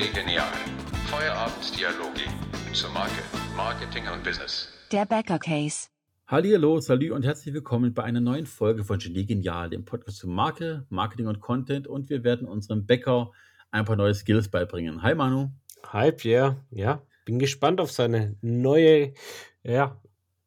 Gelee Genial. Feierabenddialoge zur Marke, Marketing und Business. Der Bäcker Case. Hallo, salü und herzlich willkommen bei einer neuen Folge von Genie Genial, dem Podcast zu Marke, Marketing und Content. Und wir werden unserem Bäcker ein paar neue Skills beibringen. Hi Manu. Hi Pierre. Ja, bin gespannt auf seine neue ja,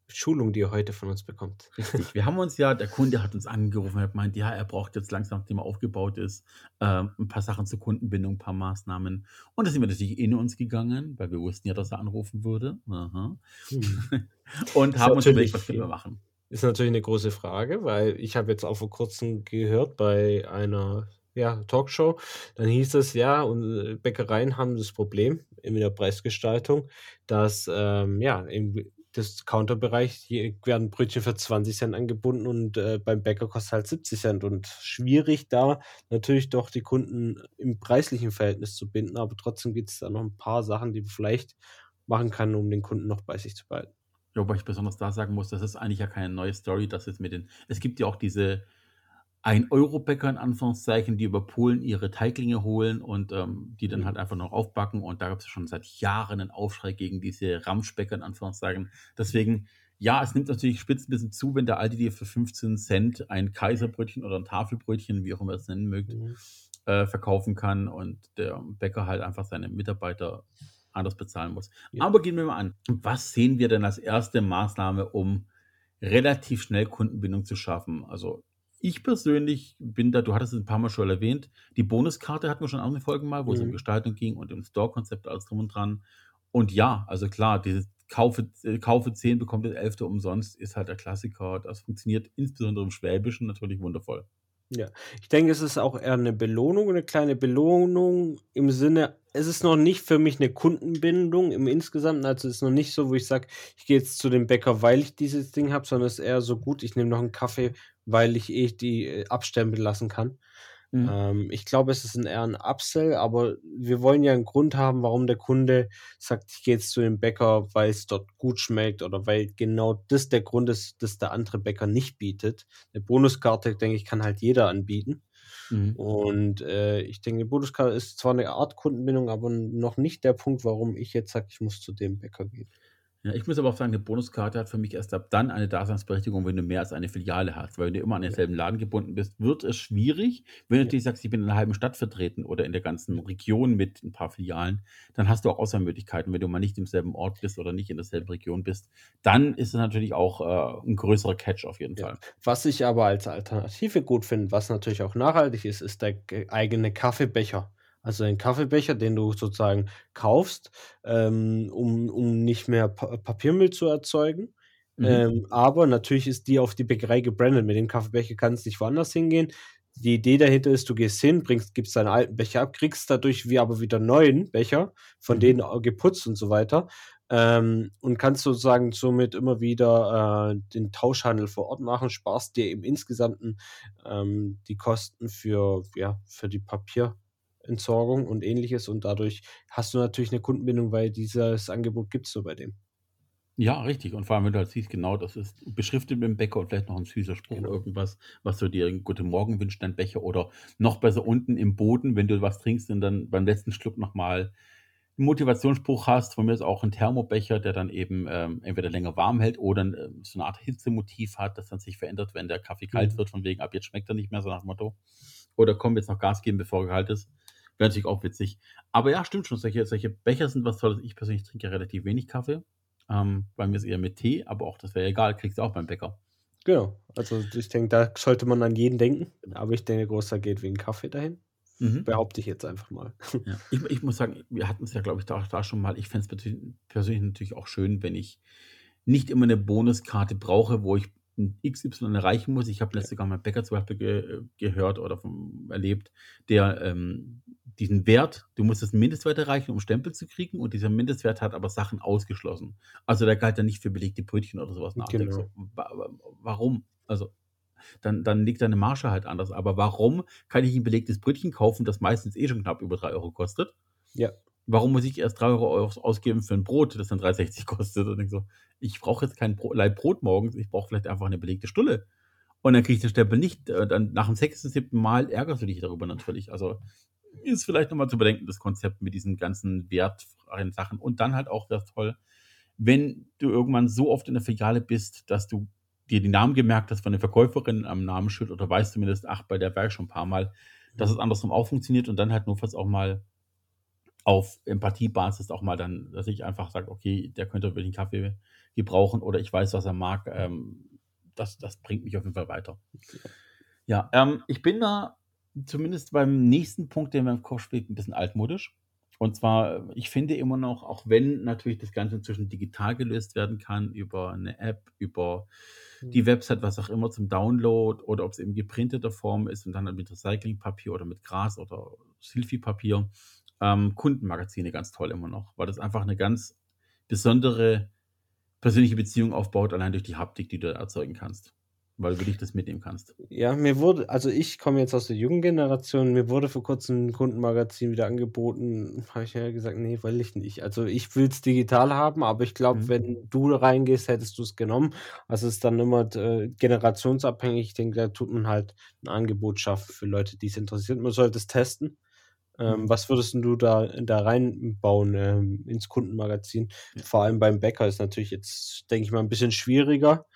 Schulung, die er heute von uns bekommt. Richtig. Wir haben uns ja, der Kunde hat uns angerufen und hat gemeint, ja, er braucht jetzt langsam, nachdem er aufgebaut ist, ähm, ein paar Sachen zur Kundenbindung, ein paar Maßnahmen. Und da sind wir natürlich in uns gegangen, weil wir wussten ja, dass er anrufen würde. Aha. Hm. und haben uns überlegt, was können wir machen. Ist natürlich eine große Frage, weil ich habe jetzt auch vor kurzem gehört bei einer ja, Talkshow, dann hieß es ja, und Bäckereien haben das Problem in der Preisgestaltung, dass ähm, ja, im das Counterbereich, hier werden Brötchen für 20 Cent angebunden und äh, beim Bäcker kostet halt 70 Cent. Und schwierig da natürlich doch die Kunden im preislichen Verhältnis zu binden, aber trotzdem gibt es da noch ein paar Sachen, die man vielleicht machen kann, um den Kunden noch bei sich zu behalten. Ja, wobei ich besonders da sagen muss, das ist eigentlich ja keine neue Story, dass jetzt mit den, es gibt ja auch diese ein Euro-Bäcker in Anführungszeichen, die über Polen ihre Teiglinge holen und ähm, die dann mhm. halt einfach noch aufbacken. Und da gibt es schon seit Jahren einen Aufschrei gegen diese Ramschbäcker in Anführungszeichen. Deswegen, ja, es nimmt natürlich spitz ein bisschen zu, wenn der Aldi dir für 15 Cent ein Kaiserbrötchen oder ein Tafelbrötchen, wie auch immer ihr es nennen mögt, mhm. äh, verkaufen kann und der Bäcker halt einfach seine Mitarbeiter anders bezahlen muss. Ja. Aber gehen wir mal an. Was sehen wir denn als erste Maßnahme, um relativ schnell Kundenbindung zu schaffen? Also ich persönlich bin da, du hattest es ein paar Mal schon erwähnt, die Bonuskarte hatten wir schon andere Folgen mal, wo mhm. es um mhm. Gestaltung ging und im Store-Konzept alles drum und dran. Und ja, also klar, dieses Kaufe, äh, Kaufe 10, bekommt das 11. umsonst, ist halt der Klassiker. Das funktioniert insbesondere im Schwäbischen natürlich wundervoll. Ja, ich denke, es ist auch eher eine Belohnung, eine kleine Belohnung im Sinne, es ist noch nicht für mich eine Kundenbindung im Insgesamten. Also es ist noch nicht so, wo ich sage, ich gehe jetzt zu dem Bäcker, weil ich dieses Ding habe, sondern es ist eher so gut, ich nehme noch einen Kaffee, weil ich eh die äh, abstempeln lassen kann. Mhm. Ähm, ich glaube, es ist ein eher ein Upsell, aber wir wollen ja einen Grund haben, warum der Kunde sagt, ich gehe jetzt zu dem Bäcker, weil es dort gut schmeckt oder weil genau das der Grund ist, dass der andere Bäcker nicht bietet. Eine Bonuskarte, denke ich, kann halt jeder anbieten. Mhm. Und äh, ich denke, Bonuskarte ist zwar eine Art Kundenbindung, aber noch nicht der Punkt, warum ich jetzt sage, ich muss zu dem Bäcker gehen. Ja, ich muss aber auch sagen, eine Bonuskarte hat für mich erst ab dann eine Daseinsberechtigung, wenn du mehr als eine Filiale hast. Weil wenn du immer an denselben Laden gebunden bist, wird es schwierig. Wenn du natürlich sagst, ich bin in einer halben Stadt vertreten oder in der ganzen Region mit ein paar Filialen, dann hast du auch Auswahlmöglichkeiten. Wenn du mal nicht im selben Ort bist oder nicht in derselben Region bist, dann ist es natürlich auch äh, ein größerer Catch auf jeden ja. Fall. Was ich aber als Alternative gut finde, was natürlich auch nachhaltig ist, ist der eigene Kaffeebecher. Also ein Kaffeebecher, den du sozusagen kaufst, ähm, um, um nicht mehr pa Papiermüll zu erzeugen. Mhm. Ähm, aber natürlich ist die auf die Bäckerei gebrandet. Mit dem Kaffeebecher kannst du nicht woanders hingehen. Die Idee dahinter ist, du gehst hin, bringst, gibst deinen alten Becher ab, kriegst dadurch wie aber wieder neuen Becher, von mhm. denen geputzt und so weiter. Ähm, und kannst sozusagen somit immer wieder äh, den Tauschhandel vor Ort machen, sparst dir im Insgesamten ähm, die Kosten für, ja, für die Papier, Entsorgung und ähnliches und dadurch hast du natürlich eine Kundenbindung, weil dieses Angebot gibt es nur bei dem. Ja, richtig. Und vor allem, wenn du halt siehst, genau, das ist beschriftet mit dem Bäcker und vielleicht noch ein süßer Spruch genau. oder irgendwas, was du dir Guten Morgen wünscht, dein Becher oder noch besser unten im Boden, wenn du was trinkst und dann beim letzten Schluck nochmal einen Motivationsspruch hast. Von mir ist auch ein Thermobecher, der dann eben ähm, entweder länger warm hält oder äh, so eine Art Hitzemotiv hat, das dann sich verändert, wenn der Kaffee kalt mhm. wird, von wegen ab jetzt schmeckt er nicht mehr, so nach dem Motto. Oder komm, jetzt noch Gas geben, bevor er kalt ist. Wäre natürlich auch witzig. Aber ja, stimmt schon. Solche, solche Becher sind was Tolles. Ich persönlich trinke relativ wenig Kaffee. Ähm, bei mir ist eher mit Tee, aber auch das wäre egal, kriegst du auch beim Bäcker. Genau. Also ich denke, da sollte man an jeden denken. Aber ich denke, großer geht wegen Kaffee dahin. Mhm. Behaupte ich jetzt einfach mal. Ja. Ich, ich, muss sagen, wir hatten es ja, glaube ich, da, da schon mal. Ich fände es persönlich natürlich auch schön, wenn ich nicht immer eine Bonuskarte brauche, wo ich XY erreichen muss. Ich habe letztes Jahr mal Bäcker zum Beispiel ge gehört oder vom, erlebt, der ähm, diesen Wert, du musst das Mindestwert erreichen, um Stempel zu kriegen, und dieser Mindestwert hat aber Sachen ausgeschlossen. Also der galt dann nicht für belegte Brötchen oder sowas nach. Genau. So, warum? Also dann, dann liegt deine Marge halt anders. Aber warum kann ich ein belegtes Brötchen kaufen, das meistens eh schon knapp über 3 Euro kostet? Ja. Warum muss ich erst 3 Euro ausgeben für ein Brot, das dann 3,60 kostet? Und ich so, ich brauche jetzt kein Leib Brot morgens, ich brauche vielleicht einfach eine belegte Stulle. Und dann kriege ich den Stempel nicht. Äh, dann nach dem sechsten, siebten Mal ärgerst du dich darüber natürlich. Also ist vielleicht nochmal zu bedenken, das Konzept mit diesen ganzen wertfreien Sachen. Und dann halt auch wäre toll, wenn du irgendwann so oft in der Filiale bist, dass du dir die Namen gemerkt hast von der Verkäuferin am Namensschild oder weißt zumindest, ach, bei der war ich schon ein paar Mal, dass es andersrum auch funktioniert und dann halt fast auch mal auf Empathiebasis auch mal dann, dass ich einfach sage, okay, der könnte wirklich einen Kaffee gebrauchen oder ich weiß, was er mag. Ähm, das, das bringt mich auf jeden Fall weiter. Ja, ähm, ich bin da zumindest beim nächsten Punkt, den wir im Kopf spielen, ein bisschen altmodisch. Und zwar, ich finde immer noch, auch wenn natürlich das Ganze inzwischen digital gelöst werden kann, über eine App, über die mhm. Website, was auch immer zum Download oder ob es eben geprinteter Form ist und dann mit Recyclingpapier oder mit Gras oder Silphi-Papier. Ähm, Kundenmagazine ganz toll immer noch, weil das einfach eine ganz besondere persönliche Beziehung aufbaut, allein durch die Haptik, die du erzeugen kannst weil du dich das mitnehmen kannst. Ja, mir wurde, also ich komme jetzt aus der jungen Generation, mir wurde vor kurzem ein Kundenmagazin wieder angeboten, habe ich ja gesagt, nee, will ich nicht. Also ich will es digital haben, aber ich glaube, mhm. wenn du reingehst, hättest du es genommen. Also es ist dann immer äh, generationsabhängig. Ich denke, da tut man halt ein Angebot schaffen für Leute, die es interessiert. Man sollte es testen. Ähm, mhm. was würdest du da, da reinbauen ähm, ins Kundenmagazin? Ja. Vor allem beim Bäcker ist natürlich jetzt, denke ich mal, ein bisschen schwieriger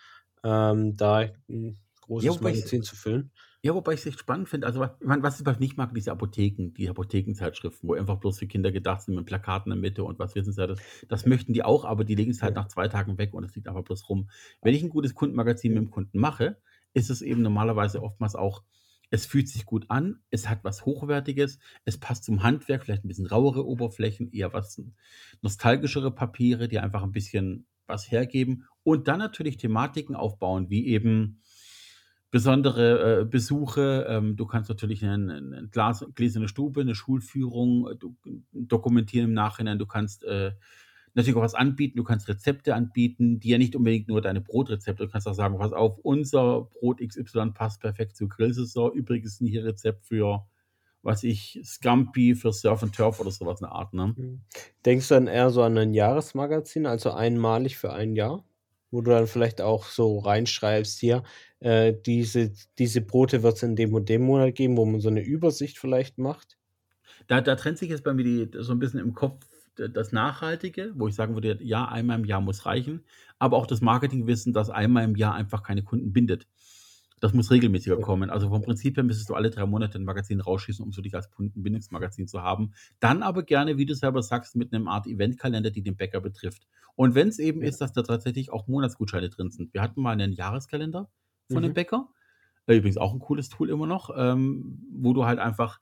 ähm, da ein großes ja, Magazin zu füllen. Ja, wobei ich es echt spannend finde. Also, ich meine, was ich nicht mag, diese Apotheken, die Apothekenzeitschriften, wo einfach bloß für Kinder gedacht sind mit Plakaten in der Mitte und was wissen sie. Das, das möchten die auch, aber die legen es halt ja. nach zwei Tagen weg und es liegt einfach bloß rum. Wenn ich ein gutes Kundenmagazin mit dem Kunden mache, ist es eben normalerweise oftmals auch, es fühlt sich gut an, es hat was Hochwertiges, es passt zum Handwerk, vielleicht ein bisschen rauere Oberflächen, eher was nostalgischere Papiere, die einfach ein bisschen was hergeben und dann natürlich Thematiken aufbauen, wie eben besondere äh, Besuche. Ähm, du kannst natürlich eine, eine Glas, gläserne Stube, eine Schulführung äh, du, dokumentieren im Nachhinein. Du kannst äh, natürlich auch was anbieten. Du kannst Rezepte anbieten, die ja nicht unbedingt nur deine Brotrezepte. Du kannst auch sagen, pass auf, unser Brot XY passt perfekt zur Grillsaison. Übrigens hier Rezept für was ich, Scampi für Surf and Turf oder sowas eine Art. Ne? Mhm. Denkst du dann eher so an ein Jahresmagazin, also einmalig für ein Jahr? Wo du dann vielleicht auch so reinschreibst, hier, äh, diese, diese Brote wird es in dem und dem Monat geben, wo man so eine Übersicht vielleicht macht? Da, da trennt sich jetzt bei mir die, so ein bisschen im Kopf das Nachhaltige, wo ich sagen würde, ja, einmal im Jahr muss reichen, aber auch das Marketingwissen, das einmal im Jahr einfach keine Kunden bindet. Das muss regelmäßiger kommen. Also vom Prinzip her müsstest du alle drei Monate ein Magazin rausschießen, um so dich als Kundenbindungsmagazin zu haben. Dann aber gerne, wie du selber sagst, mit einem Art Eventkalender, die den Bäcker betrifft. Und wenn es eben ja. ist, dass da tatsächlich auch Monatsgutscheine drin sind. Wir hatten mal einen Jahreskalender von mhm. dem Bäcker. Äh, übrigens auch ein cooles Tool immer noch, ähm, wo du halt einfach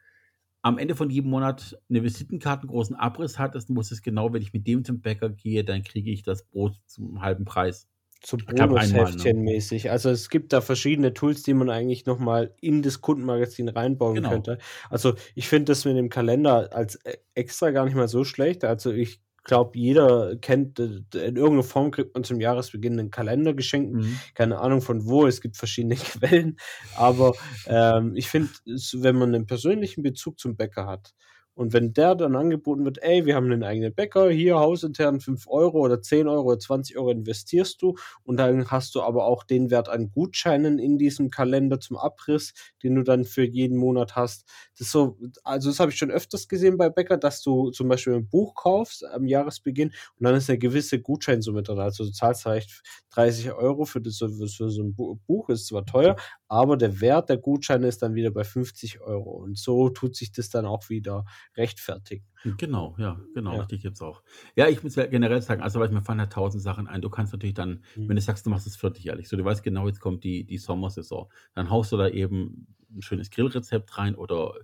am Ende von jedem Monat eine Visitenkarte, einen großen Abriss hattest, und wusstest genau, wenn ich mit dem zum Bäcker gehe, dann kriege ich das Brot zum halben Preis so Bonusheftchen ne? mäßig. Also es gibt da verschiedene Tools, die man eigentlich nochmal in das Kundenmagazin reinbauen genau. könnte. Also ich finde das mit dem Kalender als e, extra gar nicht mal so schlecht. Also ich glaube, jeder kennt, in irgendeiner Form kriegt man zum Jahresbeginn einen Kalender geschenkt. Mhm. Keine Ahnung von wo, es gibt verschiedene Quellen. Aber ähm, ich finde, wenn man einen persönlichen Bezug zum Bäcker hat und wenn der dann angeboten wird, ey, wir haben einen eigenen Bäcker, hier hausintern 5 Euro oder 10 Euro oder 20 Euro investierst du und dann hast du aber auch den Wert an Gutscheinen in diesem Kalender zum Abriss, den du dann für jeden Monat hast. Das so, also das habe ich schon öfters gesehen bei Bäcker, dass du zum Beispiel ein Buch kaufst am Jahresbeginn und dann ist eine gewisse Gutscheinsumme drin. Also du zahlst vielleicht 30 Euro für, das, für so ein Buch, ist zwar teuer, aber der Wert der Gutscheine ist dann wieder bei 50 Euro. Und so tut sich das dann auch wieder rechtfertigen. Genau, ja, genau, ja. richtig jetzt auch. Ja, ich muss ja generell sagen, also weil ich mir fallen halt tausend Sachen ein. Du kannst natürlich dann, mhm. wenn du sagst, du machst es vierteljährlich, so du weißt genau, jetzt kommt die, die Sommersaison, dann haust du da eben ein schönes Grillrezept rein oder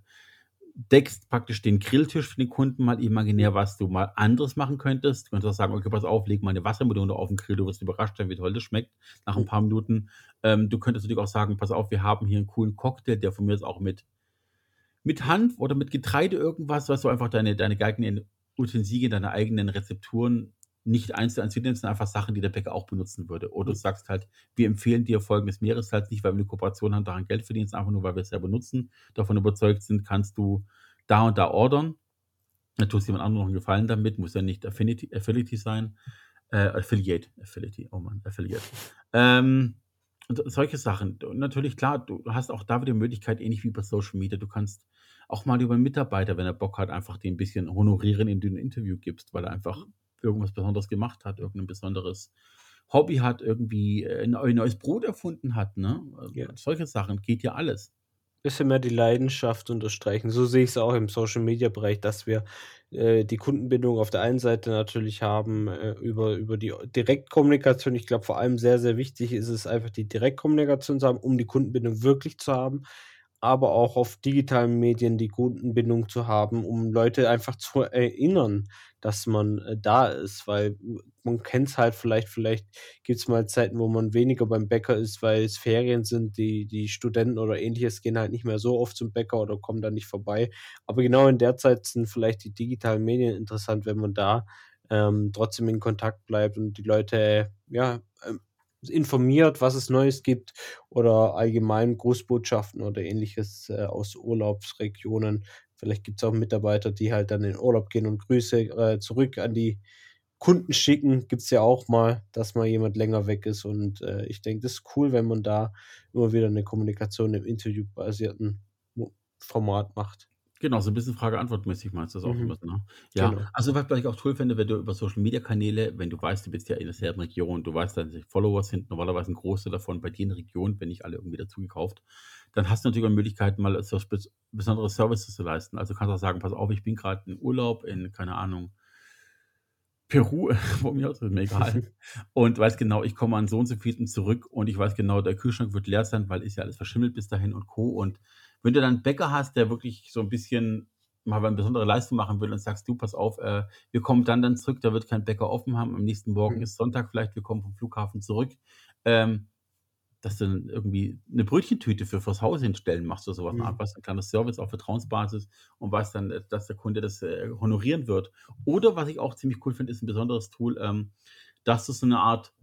deckst praktisch den Grilltisch für den Kunden mal imaginär, was du mal anderes machen könntest. Du könntest auch sagen, okay, pass auf, leg mal eine Wassermelone auf den Grill, du wirst überrascht sein, wie toll das schmeckt nach ein paar Minuten. Ähm, du könntest natürlich auch sagen, pass auf, wir haben hier einen coolen Cocktail, der von mir jetzt auch mit, mit Hand oder mit Getreide irgendwas, was du einfach deine, deine eigenen Utensilien, deine eigenen Rezepturen nicht eins zu eins wiedernimmst, sind einfach Sachen, die der Bäcker auch benutzen würde. Oder du sagst halt, wir empfehlen dir folgendes Meeressalz nicht, weil wir eine Kooperation haben, daran Geld verdienst, einfach nur, weil wir es selber nutzen, davon überzeugt sind, kannst du da und da ordern. Da tust jemand anderem noch einen Gefallen damit, muss ja nicht Affinity, Affiliate sein. Äh, Affiliate, Affiliate, oh Mann, Affiliate. Ähm, Und solche Sachen. Und natürlich, klar, du hast auch da wieder die Möglichkeit, ähnlich wie bei Social Media, du kannst auch mal über einen Mitarbeiter, wenn er Bock hat, einfach den ein bisschen honorieren, indem du ein Interview gibst, weil er einfach irgendwas Besonderes gemacht hat, irgendein besonderes Hobby hat, irgendwie äh, ein neues Brot erfunden hat, ne? Ja. solche Sachen geht ja alles. Bisschen mehr die Leidenschaft unterstreichen. So sehe ich es auch im Social-Media-Bereich, dass wir, äh, die Kundenbindung auf der einen Seite natürlich haben, äh, über über die Direktkommunikation. Ich glaube, vor allem sehr, sehr wichtig ist es einfach, die Direktkommunikation zu haben, um die Kundenbindung wirklich zu haben, aber auch auf digitalen Medien die Kundenbindung zu haben, um Leute einfach zu erinnern, dass man, äh, da ist, weil man kennt es halt vielleicht vielleicht gibt es mal Zeiten, wo man weniger beim Bäcker ist, weil es Ferien sind. Die die Studenten oder Ähnliches gehen halt nicht mehr so oft zum Bäcker oder kommen da nicht vorbei. Aber genau in der Zeit sind vielleicht die digitalen Medien interessant, wenn man da, ähm, trotzdem in Kontakt bleibt und die Leute, ja, ähm, informiert, was es Neues gibt oder allgemein Grußbotschaften oder Ähnliches, äh, aus Urlaubsregionen. Vielleicht gibt es auch Mitarbeiter, die halt dann in Urlaub gehen und Grüße, äh, zurück an die Kunden schicken. Gibt es ja auch mal, dass mal jemand länger weg ist und, äh, ich denke, das ist cool, wenn man da immer wieder eine Kommunikation im interviewbasierten Format macht. Genau, so ein bisschen Frage-Antwort-mäßig meinst du das auch Mhm. immer, ne? Ja, Genau. also was ich auch toll finde, wenn du über Social-Media-Kanäle wenn du weißt, du bist ja in derselben Region, du weißt, deine Follower sind normalerweise ein Großteil davon bei dir in der Region, wenn nicht alle irgendwie dazugekauft, dann hast du natürlich auch Möglichkeiten, mal so bes besondere Services zu leisten. Also, kannst auch sagen: „Pass auf, ich bin gerade in Urlaub in, keine Ahnung Peru“, von mir aus, ist mir egal. Und weiß genau, ich komme an so und so vielten zurück und ich weiß genau, der Kühlschrank wird leer sein, weil ist ja alles verschimmelt bis dahin und Co. Und wenn du dann 'n Bäcker hast, der wirklich so ein bisschen mal eine besondere Leistung machen will und sagst: „Du, pass auf, äh, wir kommen dann dann zurück, da wird kein Bäcker offen haben. Am nächsten Morgen Mhm. ist Sonntag vielleicht, wir kommen vom Flughafen zurück.“ Ähm, dass du dann irgendwie eine Brötchentüte für fürs Haus hinstellen machst oder so was, Art, Mhm. weißt du, 'n kleines Service auf Vertrauensbasis und weißt dann, äh, dass der Kunde das, äh, honorieren wird. Oder was ich auch ziemlich cool finde, ist ein besonderes Tool, ähm, dass du so eine Art,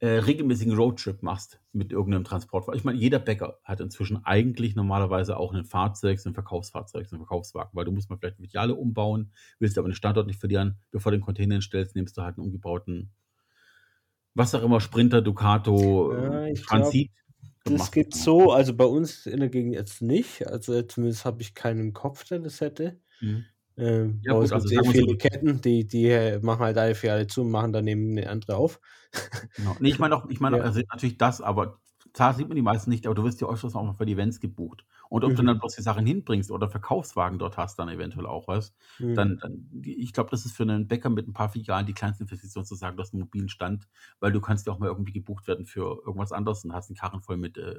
äh, regelmäßigen Roadtrip machst mit irgendeinem Transportwagen. Ich meine, jeder Bäcker hat inzwischen eigentlich normalerweise auch ein Fahrzeug, so 'n Verkaufsfahrzeug, so 'n Verkaufswagen, weil du musst mal vielleicht Filiale umbauen, willst aber den Standort nicht verlieren. Bevor du den Container hinstellst, nimmst du halt 'n umgebauten was auch immer, Sprinter, Ducato, Ja, glaube, Transit das dann. so also, bei uns in der Gegend jetzt nicht. Also, zumindest habe ich keinen im Kopf, der das hätte. Mhm. Ähm, Ja gut, also eh wir viele so Ketten, die die, äh, machen halt eine Filiale zu und machen daneben 'ne andere auf. Genau. Ne, ich meine auch ich meine Ja. also, natürlich das, aber klar sieht man die meisten nicht, aber du wirst ja öfters auch mal für die Events gebucht. Und ob du Mhm. dann bloß die Sachen hinbringst oder Verkaufswagen dort hast dann eventuell auch, weißt, Mhm. dann dann ich glaube, das ist für 'nen Bäcker mit 'n paar Filialen die kleinste Investition zu sagen, du hast 'n mobilen Stand, weil du kannst ja auch mal irgendwie gebucht werden für irgendwas anderes und hast 'n Karren voll mit, äh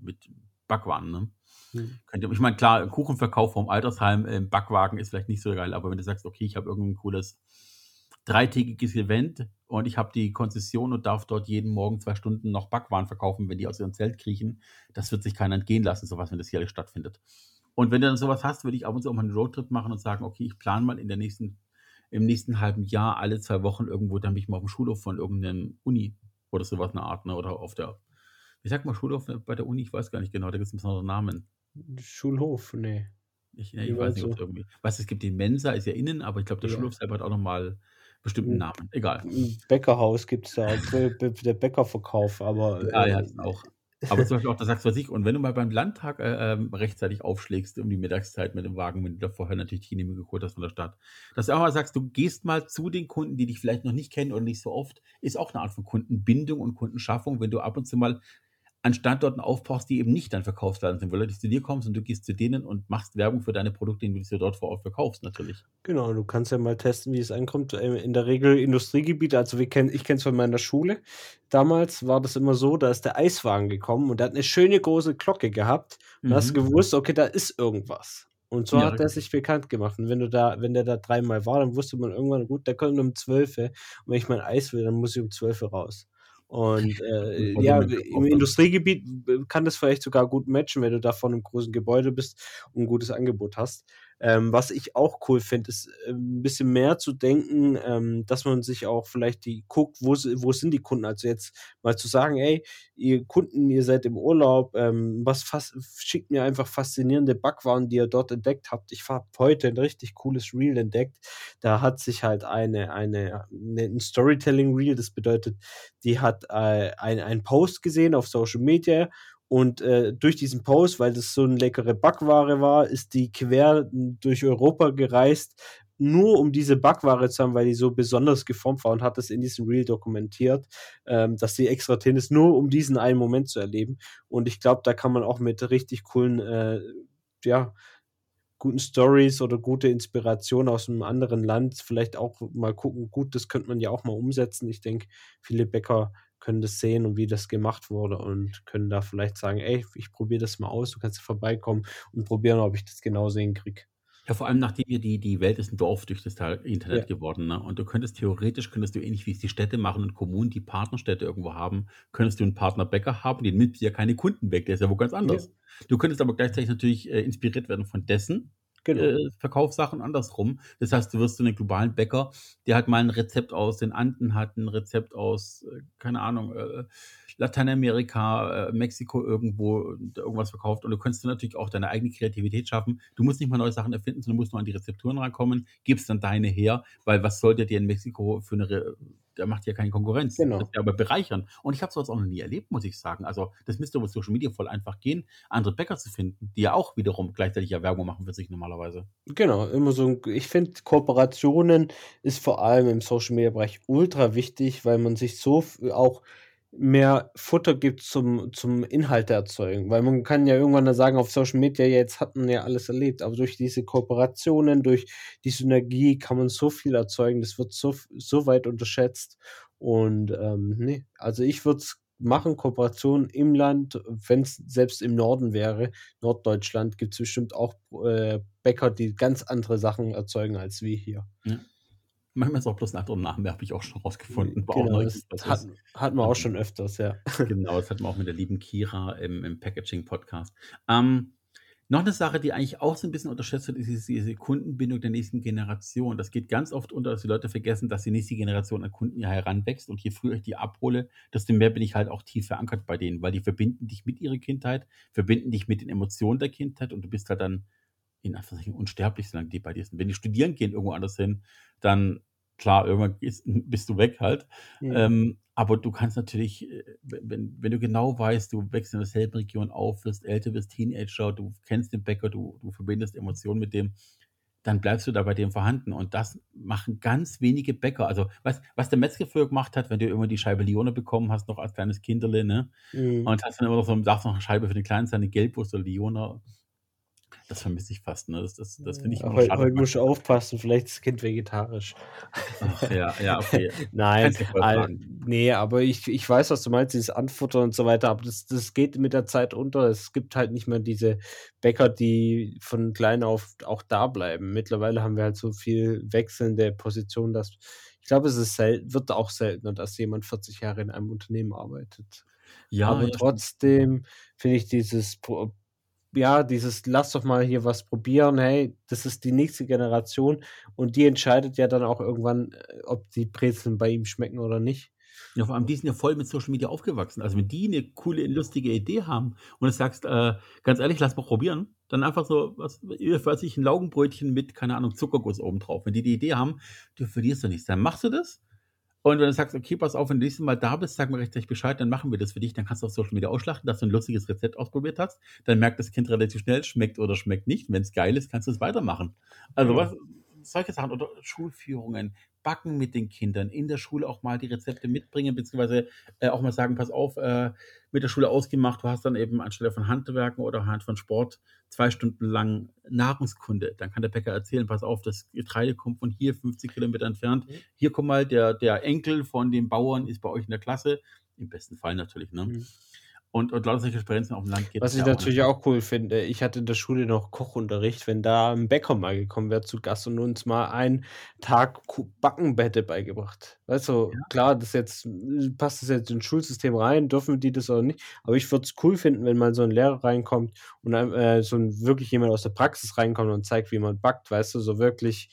mit Backwaren, ne? Mhm. Könnte ich meine, klar, Kuchenverkauf vorm Altersheim im Backwagen ist vielleicht nicht so geil, aber wenn du sagst: „Okay, ich habe irgend 'n cooles dreitägiges Event und ich habe die Konzession und darf dort jeden Morgen 2 Stunden noch Backwaren verkaufen, wenn die aus ihrem Zelt kriechen“, das wird sich keiner entgehen lassen, so was, wenn das jährlich stattfindet. Und wenn du dann so was hast, würde ich ab und zu auch mal 'n Roadtrip machen und sagen: „Okay, ich plane mal in der nächsten im nächsten halben Jahr alle 2 Wochen irgendwo dann bin ich mal aufm Schulhof von irgend 'nem Uni oder so was in der Art, ne, oder auf der wie sagt man Schulhof, äh, bei der Uni? Ich weiß gar nicht genau, da gibt's 'n besonderen Namen. Schulhof, ne. Ich ne, Wie ich weiß nicht, ob's du? irgendwie weißt du, es gibt die Mensa, ist ja innen, aber ich glaube, der Ja. Schulhof selber hat auch noch mal bestimmt 'n Hm. Namen. Egal. Bäckerhaus gibt's da, B B der Bäckerverkauf, aber, Ja, ja, äh auch. Aber zum Beispiel auch, da sagst du was ich und wenn du mal beim Landtag, äh, ähm, rechtzeitig aufschlägst um die Mittagszeit mit dem Wagen, wenn du da vorher natürlich die Genehmigung geholt hast von der Stadt, dass du auch mal sagst, du gehst mal zu den Kunden, die dich vielleicht noch nicht kennen oder nicht so oft, ist auch 'ne Art von Kundenbindung und Kundenschaffung, wenn du ab und zu mal an Standorten auftauchst, die eben nicht dein Verkaufsladen sind, wo Leute zu dir kommst und du gehst zu denen und machst Werbung für deine Produkte, du's ja dort vor Ort verkaufst natürlich. Genau, du kannst ja mal testen, wie es ankommt. Ähm, in der Regel Industriegebiete also, wir kennen ich kenne es von meiner Schule. Damals war das immer so, da ist der Eiswagen gekommen und der hat 'ne schöne große Glocke gehabt und da hast du Mhm. gewusst, okay, da ist irgendwas. Und so Ja, hat der richtig. sich bekannt gemacht. Und wenn du da wenn der da dreimal war, dann wusste man irgendwann, gut, der kommt um 12:00 und wenn ich mein Eis will, dann muss ich um 12:00 raus. Und, äh, ja, im. Industriegebiet b kann das vielleicht sogar gut matchen, wenn du da vor 'nem großen Gebäude bist und 'n gutes Angebot hast. Ähm, was ich auch cool finde, ist äh, ein bisschen mehr zu denken, ähm, dass man sich auch vielleicht die guckt, wo, wo sind die Kunden? Also jetzt mal zu sagen, ey, ihr Kunden, ihr seid im Urlaub, ähm, was schickt mir einfach faszinierende Backwaren, die ihr dort entdeckt habt. Ich habe heute ein richtig cooles Reel entdeckt. Da hat sich halt eine, eine, eine ein Storytelling-Reel, das bedeutet, die hat äh, ein, einen Post gesehen auf Social Media und äh, durch diesen Post, weil das so eine leckere Backware war, ist die quer durch Europa gereist, nur um diese Backware zu haben, weil die so besonders geformt war und hat das in diesem Reel dokumentiert, ähm, dass sie extra hin ist, nur um diesen einen Moment zu erleben. Und ich glaube, da kann man auch mit richtig coolen, äh, ja, guten Stories oder gute Inspiration aus einem anderen Land vielleicht auch mal gucken, gut, das könnte man ja auch mal umsetzen. Ich denke, viele Bäcker können das sehen und wie das gemacht wurde und können da vielleicht sagen, ey, ich probiere das mal aus, du kannst vorbeikommen und probieren, ob ich das genauso hinkriege. Ja, vor allem nachdem wir die, die Welt ist ein Dorf durch das Internet ja. geworden. Ne? Und du könntest theoretisch, könntest du ähnlich wie es die Städte machen und Kommunen, die Partnerstädte irgendwo haben, könntest du einen Partnerbäcker haben, den nimmt ja keine Kunden weg, der ist ja wo ganz anders. Ja. Du könntest aber gleichzeitig natürlich äh, inspiriert werden von dessen, Genau. Äh, Verkaufssachen andersrum. Das heißt, du wirst so einen globalen Bäcker, der halt mal ein Rezept aus den Anden hat, ein Rezept aus, äh, keine Ahnung, äh, Lateinamerika, äh, Mexiko irgendwo irgendwas verkauft. Und du könntest natürlich auch deine eigene Kreativität schaffen. Du musst nicht mal neue Sachen erfinden, sondern musst nur an die Rezepturen rankommen, gibst dann deine her, weil was sollte dir in Mexiko für eine Re der macht ja keine Konkurrenz. Genau. Das wäre aber bereichern. Und ich habe sowas auch noch nie erlebt, muss ich sagen. Also das müsste über Social Media voll einfach gehen, andere Bäcker zu finden, die ja auch wiederum gleichzeitig ja Werbung machen für sich normalerweise. Genau, immer so. Ich finde, Kooperationen ist vor allem im Social Media Bereich ultra wichtig, weil man sich so auch mehr Futter gibt zum, zum Inhalte erzeugen. Weil man kann ja irgendwann dann sagen, auf Social Media, jetzt hat man ja alles erlebt, aber durch diese Kooperationen, durch die Synergie kann man so viel erzeugen, das wird so, so weit unterschätzt. Und ähm, nee, also ich würde es machen, Kooperationen im Land, wenn es selbst im Norden wäre, Norddeutschland, gibt es bestimmt auch äh, Bäcker, die ganz andere Sachen erzeugen als wir hier. Ja. Manchmal ist es auch bloß ein anderer Name, habe ich auch schon rausgefunden. War genau, das hat, hat man auch schon öfters, ja. Genau, das hatten wir auch mit der lieben Kira im, im Packaging-Podcast. Ähm, noch eine Sache, die eigentlich auch so ein bisschen unterschätzt wird, ist diese Kundenbindung der nächsten Generation. Das geht ganz oft unter, dass die Leute vergessen, dass die nächste Generation an Kunden ja heranwächst und je früher ich die abhole, desto mehr bin ich halt auch tief verankert bei denen, weil die verbinden dich mit ihrer Kindheit, verbinden dich mit den Emotionen der Kindheit und du bist halt dann in Anführungszeichen unsterblich, solange die bei dir sind. Wenn die studieren gehen irgendwo anders hin, dann klar, irgendwann ist, bist du weg halt. Mhm. Ähm, aber du kannst natürlich, äh, wenn, wenn du genau weißt, du wächst in derselben Region auf, wirst älter, wirst Teenager, du kennst den Bäcker, du, du verbindest Emotionen mit dem, dann bleibst du da bei dem vorhanden. Und das machen ganz wenige Bäcker. Also, was, was der Metzger früher gemacht hat, wenn du immer die Scheibe Lione bekommen hast, noch als kleines Kinderle, ne? Mhm. Und hast dann immer noch so, darfst noch eine Scheibe für den Kleinen sein, eine Gelbwurst oder Lione das vermisse ich fast, ne? Das, das, das finde ich ja, heute, heute musst du aufpassen, vielleicht ist das Kind vegetarisch. Ach, ja, ja, okay. Nein, all, nee, aber ich, ich weiß, was du meinst, dieses Anfuttern und so weiter, aber das, das geht mit der Zeit unter. Es gibt halt nicht mehr diese Bäcker, die von klein auf auch da bleiben. Mittlerweile haben wir halt so viel wechselnde Positionen, dass ich glaube, es ist selten, wird auch seltener, dass jemand 40 Jahre in einem Unternehmen arbeitet. Ja, aber ja, trotzdem finde ich dieses ja, dieses lass doch mal hier was probieren, hey, das ist die nächste Generation und die entscheidet ja dann auch irgendwann, äh, ob die Brezeln bei ihm schmecken oder nicht. Ja, vor allem, die sind ja voll mit Social Media aufgewachsen. Also, wenn die eine coole, lustige Idee haben und du sagst, äh, ganz ehrlich, lass mal probieren, dann einfach so, was, weiß ich, ein Laugenbrötchen mit, keine Ahnung, Zuckerguss oben drauf. Wenn die die Idee haben, du verlierst doch nichts. Dann machst du das und wenn du sagst, okay, pass auf, wenn du nächstes Mal da bist, sag mir rechtzeitig Bescheid, dann machen wir das für dich. Dann kannst du auf Social Media ausschlachten, dass du ein lustiges Rezept ausprobiert hast. Dann merkt das Kind relativ schnell, schmeckt oder schmeckt nicht. Wenn es geil ist, kannst du es weitermachen. Also was, solche Sachen oder Schulführungen, Backen mit den Kindern, in der Schule auch mal die Rezepte mitbringen, beziehungsweise äh, auch mal sagen, pass auf, äh, mit der Schule ausgemacht, du hast dann eben anstelle von Handwerken oder Hand von Sport zwei Stunden lang Nahrungskunde. Dann kann der Bäcker erzählen, pass auf, das Getreide kommt von hier 50 Kilometer entfernt. Mhm. Hier komm mal, der, der Enkel von dem Bauern ist bei euch in der Klasse. Im besten Fall natürlich, ne? Mhm. Und, und lauter solche Experienzen auf dem Land geht Was ich natürlich auch, auch cool finde, ich hatte in der Schule noch Kochunterricht, wenn da ein Bäcker mal gekommen wäre zu Gast und uns mal einen Tag Backenbette beigebracht. Weißt du, ja. klar, das jetzt passt das jetzt ins Schulsystem rein, dürfen die das auch nicht. Aber ich würde es cool finden, wenn mal so ein Lehrer reinkommt und äh, so ein, wirklich jemand aus der Praxis reinkommt und zeigt, wie man backt, weißt du, so wirklich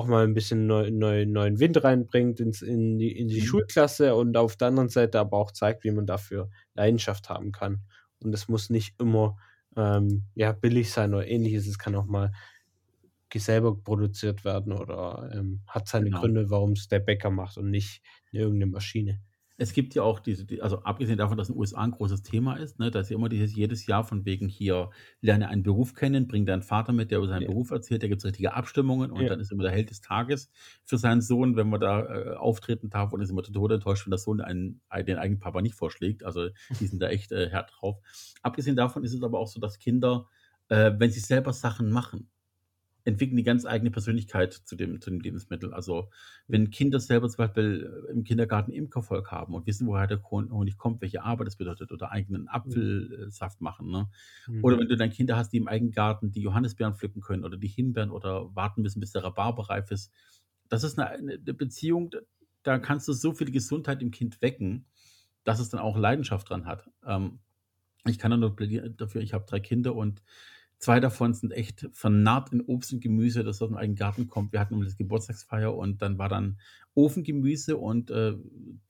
auch mal ein bisschen neu, neu, neuen Wind reinbringt ins, in die, in die mhm. Schulklasse und auf der anderen Seite aber auch zeigt, wie man dafür Leidenschaft haben kann. Und es muss nicht immer ähm, ja, billig sein oder ähnliches. Es kann auch mal selber produziert werden oder ähm, hat seine genau. Gründe, warum es der Bäcker macht und nicht irgendeine Maschine es gibt ja auch diese, also abgesehen davon, dass in den USA ein großes Thema ist, ne, dass ja immer dieses jedes Jahr von wegen hier, lerne einen Beruf kennen, bring deinen Vater mit, der über seinen ja. Beruf erzählt, da gibt es richtige Abstimmungen und ja. dann ist immer der Held des Tages für seinen Sohn, wenn man da äh, auftreten darf und ist immer total enttäuscht, wenn der Sohn einen, den eigenen Papa nicht vorschlägt. Also die sind da echt äh, hart drauf. Abgesehen davon ist es aber auch so, dass Kinder, äh, wenn sie selber Sachen machen, entwickeln die ganz eigene Persönlichkeit zu dem, zu dem Lebensmittel. Also wenn Kinder selber zum Beispiel äh, im Kindergarten Imkervolk haben und wissen, woher der Honig kommt, welche Arbeit das bedeutet oder eigenen Apfelsaft machen. Ne? Mhm. Oder wenn du dann Kinder hast, die im eigenen Garten die Johannisbeeren pflücken können oder die Himbeeren oder warten müssen, bis der Rhabarber reif ist. Das ist eine, eine Beziehung, da kannst du so viel Gesundheit im Kind wecken, dass es dann auch Leidenschaft dran hat. Ähm, ich kann nur plädieren dafür, ich habe drei Kinder und Zwei davon sind echt vernarrt in Obst und Gemüse, das aus dem eigenen Garten kommt. Wir hatten um das Geburtstagsfeier und dann war dann Ofengemüse und äh,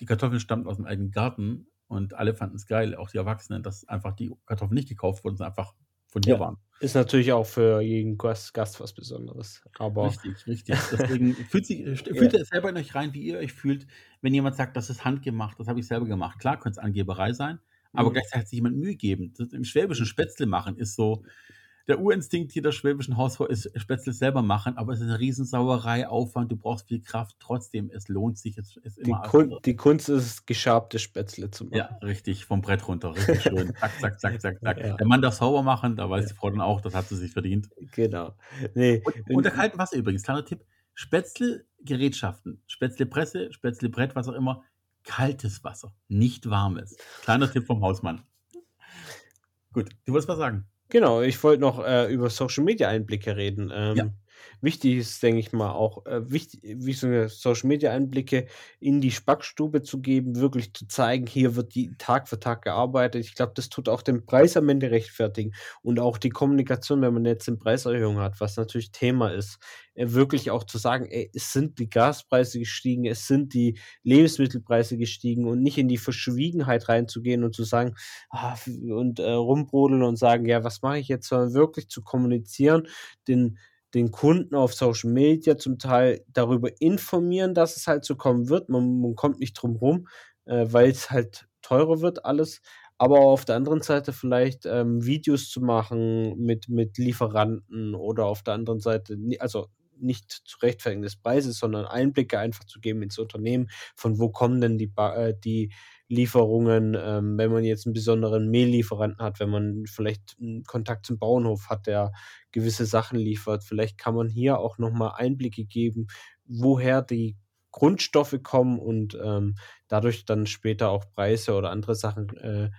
die Kartoffeln stammten aus dem eigenen Garten und alle fanden es geil, auch die Erwachsenen, dass einfach die Kartoffeln nicht gekauft wurden, sondern einfach von hier ja, waren. Ist natürlich auch für jeden Gast, Gast was Besonderes. Aber richtig, richtig. Deswegen fühlt, sich, fühlt ja. selber in euch rein, wie ihr euch fühlt, wenn jemand sagt, das ist handgemacht, das habe ich selber gemacht. Klar könnte es Angeberei sein, aber mhm. gleichzeitig sich jemand Mühe geben. Das Im Schwäbischen Spätzle machen ist so, der Urinstinkt hier der schwäbischen Hausfrau ist Spätzle selber machen, aber es ist eine Riesensauerei, Aufwand, du brauchst viel Kraft, trotzdem, es lohnt sich. Es ist immer die, Kun die Kunst ist, geschabte Spätzle zu machen. Ja, richtig, vom Brett runter, richtig schön. zack, zack, zack, zack, zack. Ja. Der Mann darf sauber machen, da weiß ja. die Frau dann auch, das hat sie sich verdient. Genau. Nee. Und, unter kaltem Wasser übrigens, kleiner Tipp, Spätzle-Gerätschaften, Spätzle-Presse, Spätzle-Brett, was auch immer, kaltes Wasser, nicht warmes. Kleiner Tipp vom Hausmann. Gut, du wolltest was sagen. Genau, ich wollte noch äh, über Social Media Einblicke reden. Ähm, ja. Wichtig ist, denke ich mal, auch äh, wichtig, wie so Social Media Einblicke in die Spackstube zu geben, wirklich zu zeigen, hier wird die Tag für Tag gearbeitet. Ich glaube, das tut auch den Preis am Ende rechtfertigen und auch die Kommunikation, wenn man jetzt eine Preiserhöhung hat, was natürlich Thema ist, äh, wirklich auch zu sagen, ey, es sind die Gaspreise gestiegen, es sind die Lebensmittelpreise gestiegen und nicht in die Verschwiegenheit reinzugehen und zu sagen, ah, und äh, rumbrodeln und sagen, ja, was mache ich jetzt, sondern wirklich zu kommunizieren, den den Kunden auf Social Media zum Teil darüber informieren, dass es halt so kommen wird. Man, man kommt nicht drum rum, äh, weil es halt teurer wird alles. Aber auf der anderen Seite vielleicht ähm, Videos zu machen mit, mit Lieferanten oder auf der anderen Seite, also nicht zu rechtfertigen des Preises, sondern Einblicke einfach zu geben ins Unternehmen, von wo kommen denn die, äh, die Lieferungen, ähm, wenn man jetzt einen besonderen Mehllieferanten hat, wenn man vielleicht einen Kontakt zum Bauernhof hat, der gewisse Sachen liefert. Vielleicht kann man hier auch nochmal Einblicke geben, woher die Grundstoffe kommen und ähm, dadurch dann später auch Preise oder andere Sachen äh,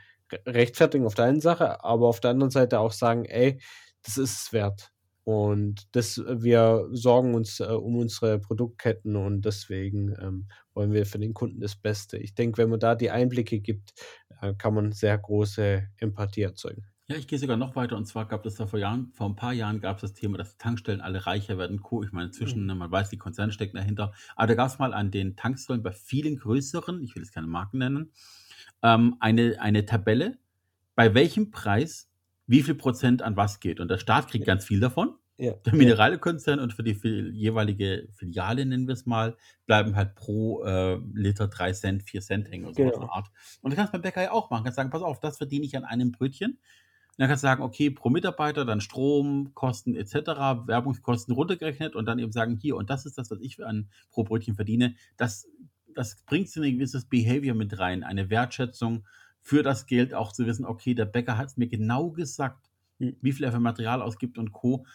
rechtfertigen auf der einen Sache, aber auf der anderen Seite auch sagen, ey, das ist es wert. Und das, äh, wir sorgen uns äh, um unsere Produktketten und deswegen ähm, wollen wir für den Kunden das Beste. Ich denke, wenn man da die Einblicke gibt, äh, kann man sehr große Empathie erzeugen. Ja, ich gehe sogar noch weiter und zwar gab es da vor Jahren, vor ein paar Jahren gab es das Thema, dass die Tankstellen alle reicher werden. Co. Ich meine, inzwischen, mhm. man weiß, die Konzerne stecken dahinter. Aber da gab es mal an den Tankstellen bei vielen größeren, ich will jetzt keine Marken nennen, ähm, eine, eine Tabelle, bei welchem Preis wie viel Prozent an was geht. Und der Staat kriegt ganz viel davon. Ja. Der Mineralkonzern und für die jeweilige Filiale, nennen wir es mal, bleiben halt pro äh, Liter 3 Cent, 4 Cent hängen oder so genau. Art. Und das kannst du beim Bäcker ja auch machen. Du kannst sagen, pass auf, das verdiene ich an einem Brötchen. Und dann kannst du sagen, okay, pro Mitarbeiter, dann Stromkosten etc., Werbungskosten runtergerechnet und dann eben sagen, hier, und das ist das, was ich an pro Brötchen verdiene. Das, das bringt so ein gewisses Behavior mit rein, eine Wertschätzung für das Geld auch zu wissen, okay, der Bäcker hat es mir genau gesagt, hm. wie viel er für Material ausgibt und Co.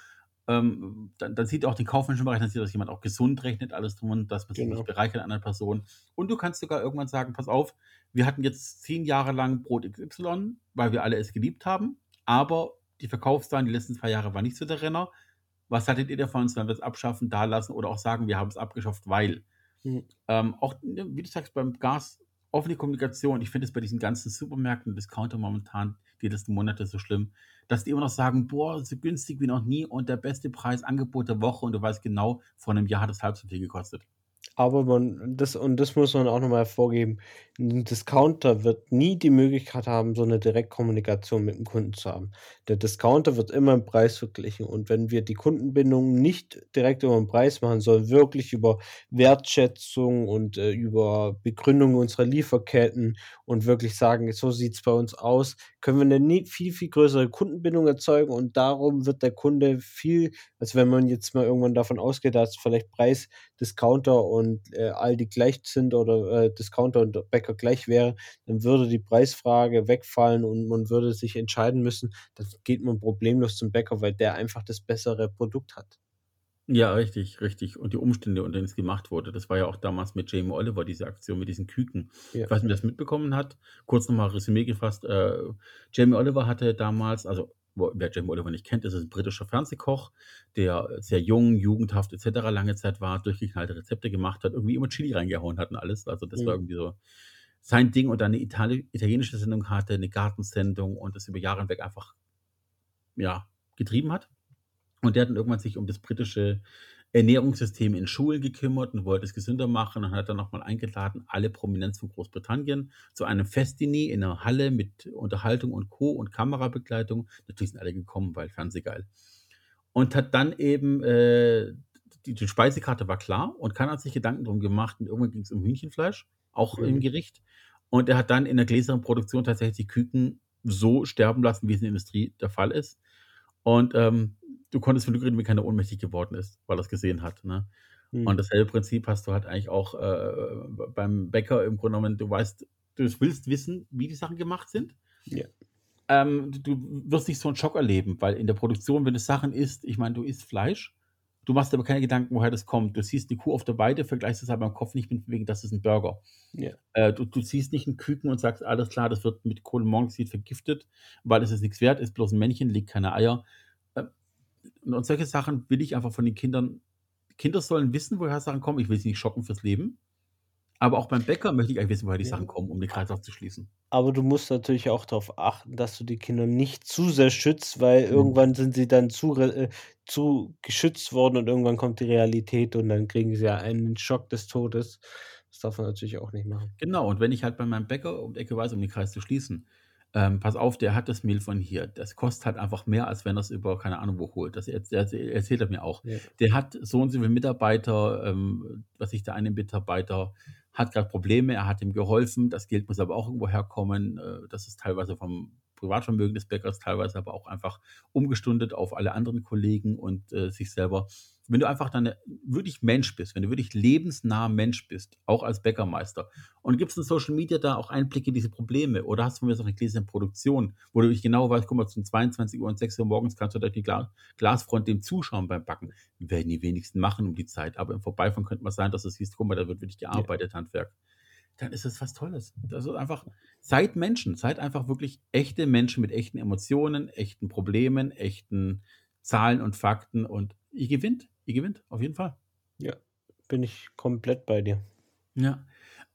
Ähm, dann, dann sieht auch den kaufmännischen Bereich, dann sieht, dass jemand auch gesund rechnet, alles drum und dass man sich Genau. nicht bereichert an einer Person. Und du kannst sogar irgendwann sagen, pass auf, wir hatten jetzt zehn Jahre lang Brot XY, weil wir alle es geliebt haben, aber die Verkaufszahlen die letzten zwei Jahre waren nicht so der Renner. Was haltet ihr davon? Sollen wir es abschaffen, da lassen oder auch sagen, wir haben es abgeschafft, weil? Mhm. Ähm, auch, ne, wie du sagst, beim Gas, offene Kommunikation. Ich finde es bei diesen ganzen Supermärkten und Discounter momentan die letzten Monate so schlimm, dass die immer noch sagen, boah, so günstig wie noch nie und der beste Preis, Angebot der Woche und du weißt genau, vor einem Jahr hat es halb so viel gekostet. Aber man, das, und das muss man auch nochmal hervorgeben, ein Discounter wird nie die Möglichkeit haben, so eine Direktkommunikation mit dem Kunden zu haben. Der Discounter wird immer im Preis verglichen. Und wenn wir die Kundenbindung nicht direkt über den Preis machen, sondern wirklich über Wertschätzung und äh, über Begründung unserer Lieferketten und wirklich sagen, so sieht es bei uns aus, können wir eine viel, viel größere Kundenbindung erzeugen und darum wird der Kunde viel, als wenn man jetzt mal irgendwann davon ausgeht, dass vielleicht Preis, Discounter und äh, Aldi gleich sind oder äh, Discounter und Bäcker gleich wäre, dann würde die Preisfrage wegfallen und man würde sich entscheiden müssen, dann geht man problemlos zum Bäcker, weil der einfach das bessere Produkt hat. Ja, richtig, richtig. Und die Umstände, unter denen es gemacht wurde. Das war ja auch damals mit Jamie Oliver, diese Aktion mit diesen Küken. Ja. Ich weiß nicht, wer das mitbekommen hat. Kurz nochmal Resümee gefasst. Äh, Jamie Oliver hatte damals, also wer Jamie Oliver nicht kennt, ist ein britischer Fernsehkoch, der sehr jung, jugendhaft etc. lange Zeit war, durchgeknallte Rezepte gemacht hat, irgendwie immer Chili reingehauen hat und alles. Also das Mhm. war irgendwie so sein Ding und dann eine Itali italienische Sendung hatte, eine Gartensendung und das über Jahre hinweg einfach ja, getrieben hat. Und der hat dann irgendwann sich um das britische Ernährungssystem in Schulen gekümmert und wollte es gesünder machen und hat dann nochmal eingeladen, alle Prominenz von Großbritannien zu einem Festini in einer Halle mit Unterhaltung und Co. und Kamerabegleitung. Natürlich sind alle gekommen, weil Fernsehgeil. Und hat dann eben, äh, die, die Speisekarte war klar und keiner hat sich Gedanken drum gemacht und irgendwann ging es um Hühnchenfleisch, auch Mhm. im Gericht. Und er hat dann in der gläsernen Produktion tatsächlich die Küken so sterben lassen, wie es in der Industrie der Fall ist. Und ähm, du konntest von Glück reden, wie keiner ohnmächtig geworden ist, weil er es gesehen hat. Ne? Mhm. Und dasselbe Prinzip hast du halt eigentlich auch äh, beim Bäcker im Grunde genommen. Du weißt, du willst wissen, wie die Sachen gemacht sind. Ja. Ähm, du, wirst nicht so einen Schock erleben, weil in der Produktion, wenn du Sachen isst, ich meine, du isst Fleisch, du machst aber keine Gedanken, woher das kommt. Du siehst die Kuh auf der Weide, vergleichst es aber im Kopf nicht mit wegen, das ist ein Burger. Ja. Äh, du, du siehst nicht einen Küken und sagst, alles klar, das wird mit Kohlenmonoxid vergiftet, weil es ist nichts wert, ist bloß ein Männchen, legt keine Eier. Und solche Sachen will ich einfach von den Kindern. Kinder sollen wissen, woher Sachen kommen. Ich will sie nicht schocken fürs Leben. Aber auch beim Bäcker möchte ich eigentlich wissen, woher die Ja. Sachen kommen, um den Kreislauf zu schließen. Aber du musst natürlich auch darauf achten, dass du die Kinder nicht zu sehr schützt, weil Mhm. irgendwann sind sie dann zu, äh, zu geschützt worden und irgendwann kommt die Realität und dann kriegen sie ja einen Schock des Todes. Das darf man natürlich auch nicht machen. Genau, und wenn ich halt bei meinem Bäcker um die Ecke weiß, um den Kreis zu schließen, ähm, pass auf, der hat das Mehl von hier. Das kostet halt einfach mehr, als wenn er es über keine Ahnung wo holt. Das erz- erzählt er mir auch. Ja. Der hat so und so viele Mitarbeiter, ähm, was ich der eine Mitarbeiter hat gerade Probleme, er hat ihm geholfen, das Geld muss aber auch irgendwo herkommen. Äh, das ist teilweise vom Privatvermögen des Bäckers, teilweise aber auch einfach umgestundet auf alle anderen Kollegen und äh, sich selber. Wenn du einfach dann wirklich Mensch bist, wenn du wirklich lebensnah Mensch bist, auch als Bäckermeister, und gibst in Social Media da auch Einblicke in diese Probleme, oder hast du von mir so eine gläserne Produktion, wo du wirklich genau weißt, guck mal, zum 22 Uhr und 6 Uhr morgens kannst du durch die Gla Glasfront dem zuschauen beim Backen. Werden die wenigsten machen um die Zeit, aber im Vorbeifahren könnte mal sein, dass du siehst, guck mal, da wird wirklich gearbeitet, Handwerk. Dann ist das was Tolles. Das ist einfach, seid Menschen, seid einfach wirklich echte Menschen mit echten Emotionen, echten Problemen, echten Zahlen und Fakten und ihr gewinnt, ihr gewinnt, auf jeden Fall. Bin ich komplett bei dir. Ja.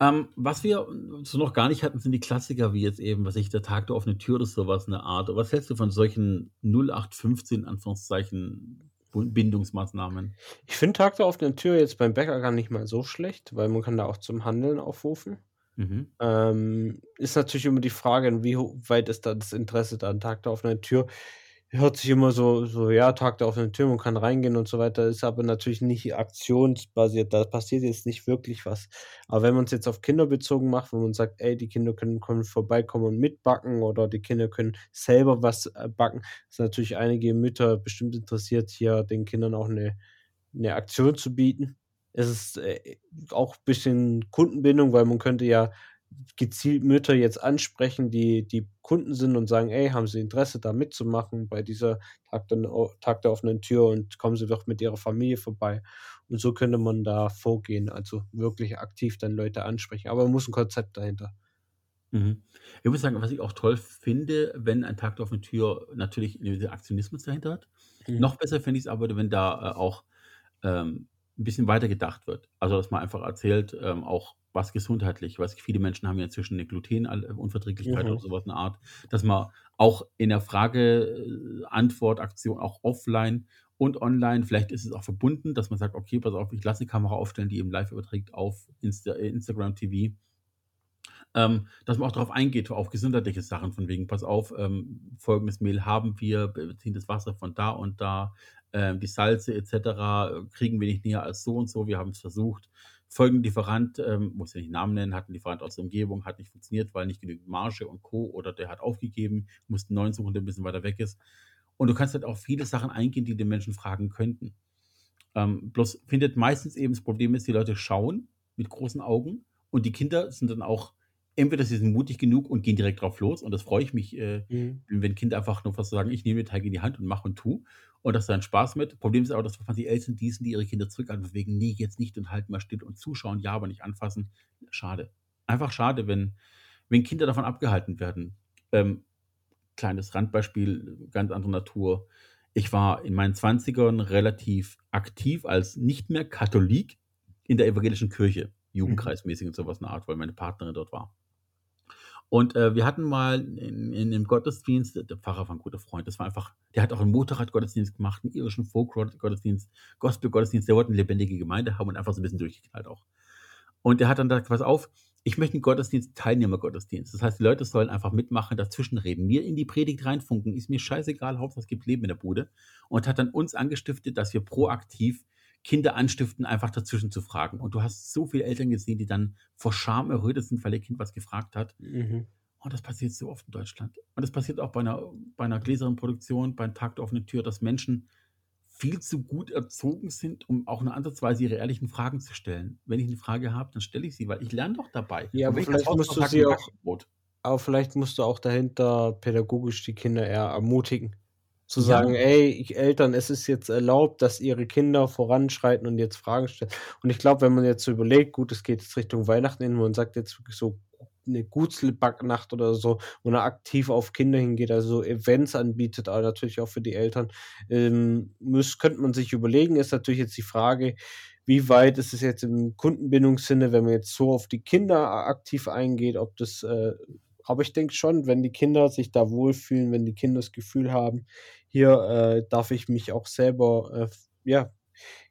Ähm, was wir so noch gar nicht hatten, sind die Klassiker, wie jetzt eben, was ich, der Tag der offenen Tür oder sowas, eine Art. Was hältst du von solchen 0815, Anführungszeichen, Bindungsmaßnahmen? Ich finde Tag der offenen Tür jetzt beim Bäcker gar nicht mal so schlecht, weil man kann da auch zum Handeln aufrufen. Mhm. Ähm, ist natürlich immer die Frage, wie ho- weit ist da das Interesse da an Tag der offenen Tür. Hört sich immer so, so, ja, Tag der offenen Tür, man kann reingehen und so weiter, ist aber natürlich nicht aktionsbasiert. Da passiert jetzt nicht wirklich was. Aber wenn man es jetzt auf Kinder bezogen macht, wo man sagt, ey, die Kinder können, können vorbeikommen und mitbacken oder die Kinder können selber was äh, backen, ist natürlich einige Mütter bestimmt interessiert, hier den Kindern auch eine, eine Aktion zu bieten. Es ist äh, auch ein bisschen Kundenbindung, weil man könnte ja gezielt Mütter jetzt ansprechen, die die Kunden sind und sagen: „Ey, haben Sie Interesse, da mitzumachen bei dieser Tag der Tag der offenen Tür und kommen Sie doch mit Ihrer Familie vorbei.“ Und so könnte man da vorgehen, also wirklich aktiv dann Leute ansprechen. Aber man muss ein Konzept dahinter. Mhm. Ich muss sagen, was ich auch toll finde, wenn ein Tag der offenen Tür natürlich 'n gewissen Aktionismus dahinter hat. Mhm. Noch besser finde ich's aber, wenn da, äh, auch, ähm, 'n bisschen weiter gedacht wird. Also, dass man einfach erzählt, ähm, auch was gesundheitlich was viele Menschen haben ja inzwischen 'ne Glutenal Unverträglichkeit oder Mhm. so was in der Art, dass man auch in der Frage äh, Antwort-Aktion auch offline und online vielleicht ist es auch verbunden, dass man sagt: „Okay, pass auf, ich lasse 'ne Kamera aufstellen, die eben live überträgt auf Insta äh, Instagram TV.“ Ähm, dass man auch drauf eingeht, auf gesundheitliche Sachen von wegen: „Pass auf, ähm, folgendes Mehl haben wir, beziehen das Wasser von da und da, ähm, die Salze et cetera, äh, kriegen wir nicht näher als so und so. Wir haben's versucht. Folgender Lieferant“ ähm, muss ja nicht Namen nennen, „hat 'n Lieferant aus der Umgebung, hat nicht funktioniert, weil nicht genügend Marge und Co. oder der hat aufgegeben, mussten 'n neuen suchen, der 'n bisschen weiter weg ist.“ Und du kannst halt auf viele Sachen eingehen, die die Menschen fragen könnten. Ähm, bloß findet meistens eben das Problem ist, die Leute schauen mit großen Augen und die Kinder sind dann auch entweder sie sind mutig genug und gehen direkt drauf los und das freue ich mich, äh, Mhm. wenn Kinder einfach nur fast sagen: „Ich nehme den Teig in die Hand und mache und tue“ und hast dann Spaß mit. Problem ist aber, dass die Eltern die sind, die ihre Kinder zurückhalten wegen: „Ne, jetzt nicht und halt mal still und zuschauen, ja, aber nicht anfassen.“ Schade. Einfach schade, wenn wenn Kinder davon abgehalten werden. Ähm, kleines Randbeispiel, ganz anderer Natur. Ich war in meinen 20ern relativ aktiv als nicht mehr Katholik in der evangelischen Kirche. Jugendkreismäßig und so was in der Art, weil meine Partnerin dort war. Und, äh, wir hatten mal in in 'nem Gottesdienst der Pfarrer war 'n guter Freund. Das war einfach der hat auch 'n Motorradgottesdienst gemacht, 'n irischen Folk-Gott Gottesdienst, Gospelgottesdienst. Der wollte 'ne lebendige Gemeinde haben und einfach so 'n bisschen durchgeknallt auch. Und der hat dann gesagt: „Pass auf, ich möchte 'n Gottesdienst Teilnehmergottesdienst. Das heißt, die Leute sollen einfach mitmachen, dazwischenreden, mir in die Predigt reinfunken, ist mir scheißegal, Hauptsache es gibt Leben in der Bude.“ Und hat dann uns angestiftet, dass wir proaktiv Kinder anstiften, einfach dazwischen zu fragen. Und du hast so viele Eltern gesehen, die dann vor Scham errötet sind, weil ihr Kind was gefragt hat. Mhm. Und das passiert so oft in Deutschland. Und das passiert auch bei 'ner bei 'ner gläsernen Produktion, beim Tag der offenen Tür, dass Menschen viel zu gut erzogen sind, um auch nur ansatzweise ihre ehrlichen Fragen zu stellen. Wenn ich 'ne Frage habe, dann stelle ich sie, weil ich lerne doch dabei. Ja, aber vielleicht musst du sie auch Backenbrot aber vielleicht musst du auch dahinter pädagogisch die Kinder eher ermutigen. Zu Ja. sagen: „Ey, ich Eltern, es ist jetzt erlaubt, dass ihre Kinder voranschreiten und jetzt Fragen stellen.“ Und ich glaube, wenn man jetzt so überlegt, gut, es geht jetzt Richtung Weihnachten hin, man sagt jetzt wirklich so 'ne Gutzl-Backnacht oder so, wo man aktiv auf Kinder hingeht, also Events anbietet, aber natürlich auch für die Eltern. Ähm, müss könnte man sich überlegen, ist natürlich jetzt die Frage, wie weit ist es jetzt im Kundenbindungssinne, wenn man jetzt so auf die Kinder aktiv eingeht, ob das, äh aber ich denke schon, wenn die Kinder sich da wohlfühlen, wenn die Kinder das Gefühl haben: „Hier, äh, darf ich mich auch selber, äh, f“ ja,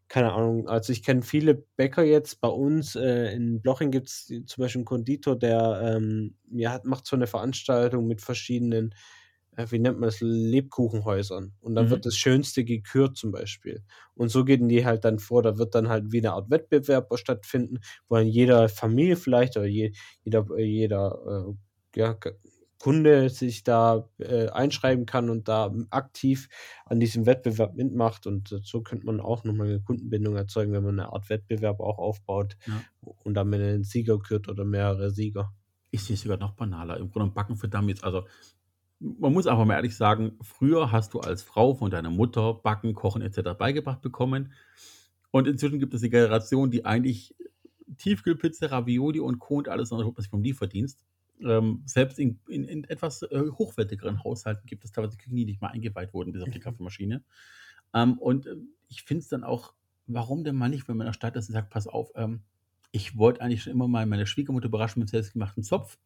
keine Ahnung. Also, ich kenne viele Bäcker jetzt bei uns, äh, in Bloching gibt's zum Beispiel 'n Konditor, der, ähm, ja, hat macht so 'ne Veranstaltung mit verschiedenen, äh, wie nennt man das, Lebkuchenhäusern. Und dann Mhm. wird das Schönste gekürt zum Beispiel. Und so gehen die halt dann vor. Da wird dann halt wie 'ne Art Wettbewerb stattfinden, wo dann jeder Familie vielleicht oder je jeder jeder, äh, ja, Kunde sich da, äh, einschreiben kann und da aktiv an diesem Wettbewerb mitmacht. Und so könnte man auch noch mal 'ne Kundenbindung erzeugen, wenn man 'ne Art Wettbewerb auch aufbaut Ja. und dann mit 'nen Sieger kürt oder mehrere Sieger. Ich sehe es sogar noch banaler. Im Grunde Backen für Dummies. Also, man muss einfach mal ehrlich sagen, früher hast du als Frau von deiner Mutter Backen, Kochen et cetera beigebracht bekommen. Und inzwischen gibt es die Generation, die eigentlich Tiefkühlpizza, Ravioli und Co. und alles andere sich vom Lieferdienst. Ähm, selbst in in in etwas, äh, hochwertigeren Haushalten gibt es teilweise Küchen, die nicht mal eingeweiht wurden, bis auf die Mhm. Kaffeemaschine. Ähm, und, äh, ich finde es dann auch warum denn mal nicht, wenn man in der Stadt ist und sagt: „Pass auf, ähm, ich wollte eigentlich schon immer mal meine Schwiegermutter überraschen mit selbstgemachten Zopf.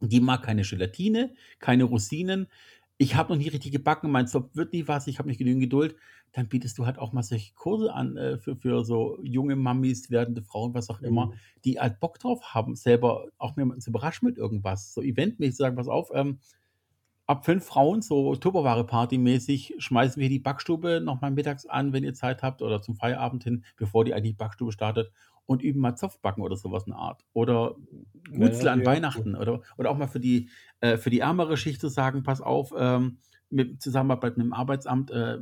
Die mag keine Gelatine, keine Rosinen. Ich habe noch nie richtig gebacken, mein Zopf wird nie was, ich habe nicht genügend Geduld.“ Dann bietest du halt auch mal solche Kurse an, äh, für für so junge Mamis, werdende Frauen, was auch immer, Mhm. die halt Bock drauf haben, selber auch jemanden zu überraschen mit irgendwas. So eventmäßig sagen: „Pass auf, ähm, ab 5 Frauen, so Tupperware-Party-mäßig, schmeißen wir die Backstube noch mal mittags an, wenn ihr Zeit habt oder zum Feierabend hin, bevor die eigentliche Backstube startet und üben mal Zopfbacken“ oder so was in der Art. Oder Ja, Gutzle an ja. Weihnachten oder oder auch mal für die äh, für die ärmere Schicht zu sagen: „Pass auf, ähm, mit Zusammenarbeit mit dem Arbeitsamt, äh,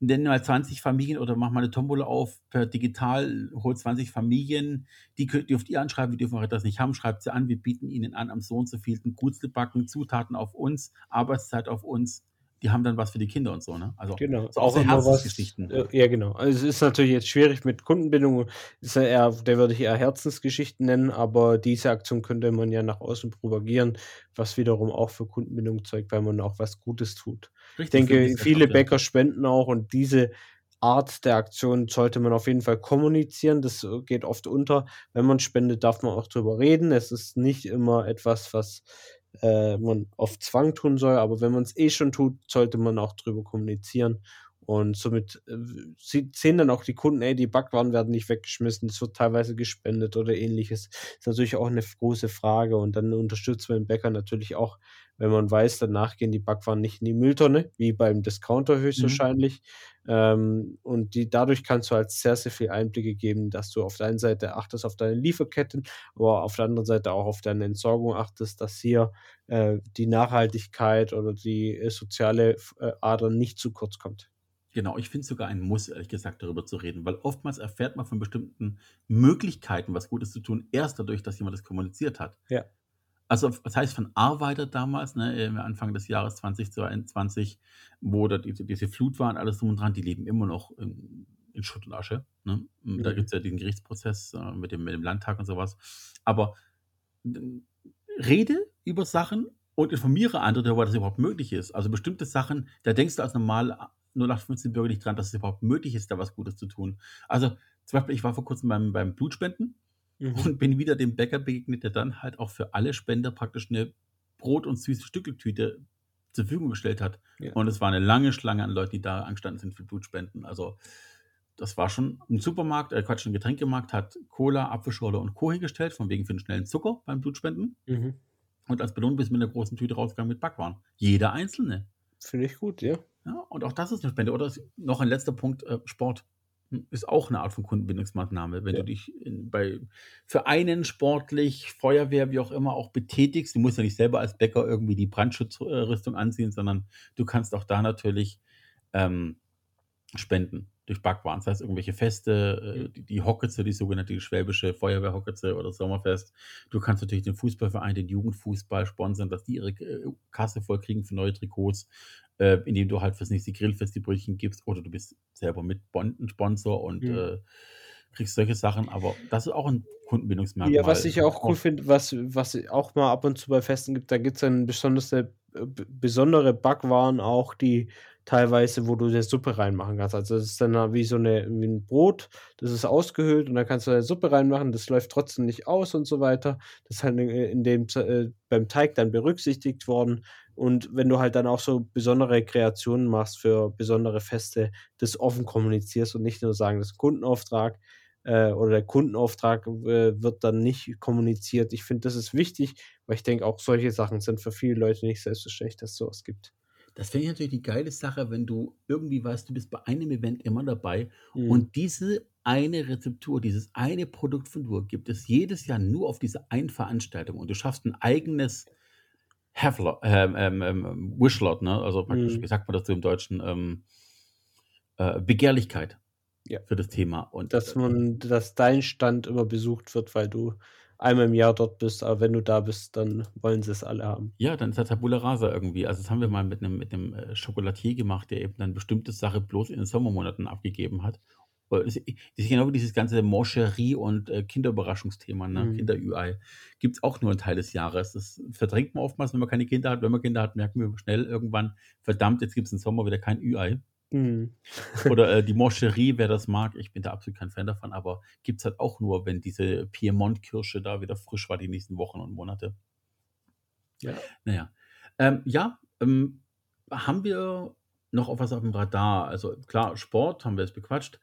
nenn mal 20 Familien oder mach mal eine Tombola auf per digital, hol 20 Familien, die könnt dürft ihr anschreiben, wir dürfen auch das nicht haben, schreibt sie an, wir bieten ihnen an, am so und so vielten Gutsle backen, Zutaten auf uns, Arbeitszeit auf uns, die haben dann was für die Kinder und so, ne? Also Genau, so auch immer was. Herzensgeschichten. äh, Ja, genau. Also es ist natürlich jetzt schwierig mit Kundenbindung. Ist ja eher, der würde ich eher Herzensgeschichten nennen, aber diese Aktion könnte man ja nach außen propagieren, was wiederum auch für Kundenbindung zeugt, weil man auch was Gutes tut. Ich Richtig, so denke, viele. Bäcker spenden auch und diese Art der Aktion sollte man auf jeden Fall kommunizieren. Das äh, geht oft unter. Wenn man spendet, darf man auch drüber reden. Es ist nicht immer etwas, was äh, man auf Zwang tun soll, aber wenn man es eh schon tut, sollte man auch drüber kommunizieren. Und somit äh, sehen dann auch die Kunden, ey, die Backwaren werden nicht weggeschmissen, es wird teilweise gespendet oder ähnliches. Ist natürlich auch eine große Frage. Und dann unterstützt man den Bäcker natürlich auch, wenn man weiß, danach gehen die Backwaren nicht in die Mülltonne, wie beim Discounter Mhm. höchstwahrscheinlich. Ähm, und die, dadurch kannst du halt sehr, sehr viel Einblicke geben, dass du auf der einen Seite achtest auf deine Lieferketten, aber auf der anderen Seite auch auf deine Entsorgung achtest, dass hier äh, die Nachhaltigkeit oder die äh, soziale äh, Ader nicht zu kurz kommt. Genau, ich finde es sogar ein Muss, ehrlich gesagt, darüber zu reden, weil oftmals erfährt man von bestimmten Möglichkeiten, was Gutes zu tun, erst dadurch, dass jemand das kommuniziert hat. Ja. Also, das heißt, von Arbeiter damals, ne, Anfang des Jahres 2022, wo da diese, diese Flut war und alles drum und dran, die leben immer noch in, in Schutt und Asche. Ne? Da Mhm. gibt es ja den Gerichtsprozess äh, mit, dem, mit dem Landtag und sowas. Aber rede über Sachen und informiere andere darüber, dass es überhaupt möglich ist. Also bestimmte Sachen, da denkst du als normal 0815 Bürger nicht dran, dass es überhaupt möglich ist, da was Gutes zu tun. Also zum Beispiel, ich war vor kurzem beim, beim Blutspenden Mhm. und bin wieder dem Bäcker begegnet, der dann halt auch für alle Spender praktisch eine Brot- und süße Stückeltüte zur Verfügung gestellt hat. Ja. Und es war eine lange Schlange an Leuten, die da angestanden sind für Blutspenden. Also das war schon ein Supermarkt, äh Quatsch, ein Getränkemarkt hat Cola, Apfelschorle und Co. hingestellt, von wegen für den schnellen Zucker beim Blutspenden. Mhm. Und als Belohnung bist du mit einer großen Tüte rausgegangen mit Backwaren. Jeder einzelne. Finde ich gut, ja. Ja, und auch das ist eine Spende. Oder noch ein letzter Punkt, äh, Sport ist auch eine Art von Kundenbindungsmaßnahme. Wenn Ja. du dich in, bei Vereinen, sportlich, Feuerwehr, wie auch immer, auch betätigst, du musst ja nicht selber als Bäcker irgendwie die Brandschutzrüstung anziehen, sondern du kannst auch da natürlich ähm, spenden durch Backwaren. Das heißt, irgendwelche Feste, äh, die, die Hocketze, die sogenannte schwäbische Feuerwehrhocketze oder Sommerfest. Du kannst natürlich den Fußballverein, den Jugendfußball sponsern, dass die ihre äh, Kasse voll kriegen für neue Trikots, äh, indem du halt fürs nächste Grillfest die Brötchen gibst oder du bist selber mit Bon- ein Sponsor und Mhm. äh, kriegst solche Sachen. Aber das ist auch ein Kundenbindungsmerkmal. Ja, was ich auch cool finde, was, was auch mal ab und zu bei Festen gibt, da gibt es dann besonders äh, besondere Backwaren auch, die teilweise, wo du eine Suppe reinmachen kannst. Also das ist dann wie so eine, wie ein Brot, das ist ausgehöhlt und dann kannst du eine Suppe reinmachen, das läuft trotzdem nicht aus und so weiter. Das ist halt in, in dem, äh, beim Teig dann berücksichtigt worden. Und wenn du halt dann auch so besondere Kreationen machst für besondere Feste, das offen kommunizierst und nicht nur sagen, das ist ein Kundenauftrag, äh, oder der Kundenauftrag äh, wird dann nicht kommuniziert. Ich finde, das ist wichtig, weil ich denke, auch solche Sachen sind für viele Leute nicht selbstverständlich, dass es sowas gibt. Das finde ich natürlich die geile Sache, wenn du irgendwie weißt, du bist bei einem Event immer dabei Mhm. und diese eine Rezeptur, dieses eine Produkt von Dur gibt es jedes Jahr nur auf diese eine Veranstaltung und du schaffst ein eigenes Havlot, ähm, ähm, ähm, Wishlot, ne? also praktisch, Mhm. wie sagt man dazu im Deutschen, ähm, äh, Begehrlichkeit Ja. für das Thema. Und dass äh, man, dass dein Stand immer besucht wird, weil du einmal im Jahr dort bist, aber wenn du da bist, dann wollen sie es alle haben. Ja, dann ist das Tabula Rasa irgendwie. Also das haben wir mal mit einem, mit einem äh, Schokolatier gemacht, der eben dann bestimmte Sache bloß in den Sommermonaten abgegeben hat. Das ist genau wie dieses ganze Moncherie- und äh, Kinderüberraschungsthema, ne? Mhm. Kinder-Ü-Ei. Gibt es auch nur einen Teil des Jahres. Das verdrängt man oftmals, wenn man keine Kinder hat. Wenn man Kinder hat, merken wir schnell irgendwann, verdammt, jetzt gibt es im Sommer wieder kein Ü-Ei. Mhm. Oder äh, die Moncherie, wer das mag, ich bin da absolut kein Fan davon, aber gibt es halt auch nur, wenn diese Piemont-Kirsche da wieder frisch war die nächsten Wochen und Monate. Ja. Naja. Ähm, ja, ähm, haben wir noch auf was auf dem Radar? Also klar, Sport haben wir jetzt bequatscht.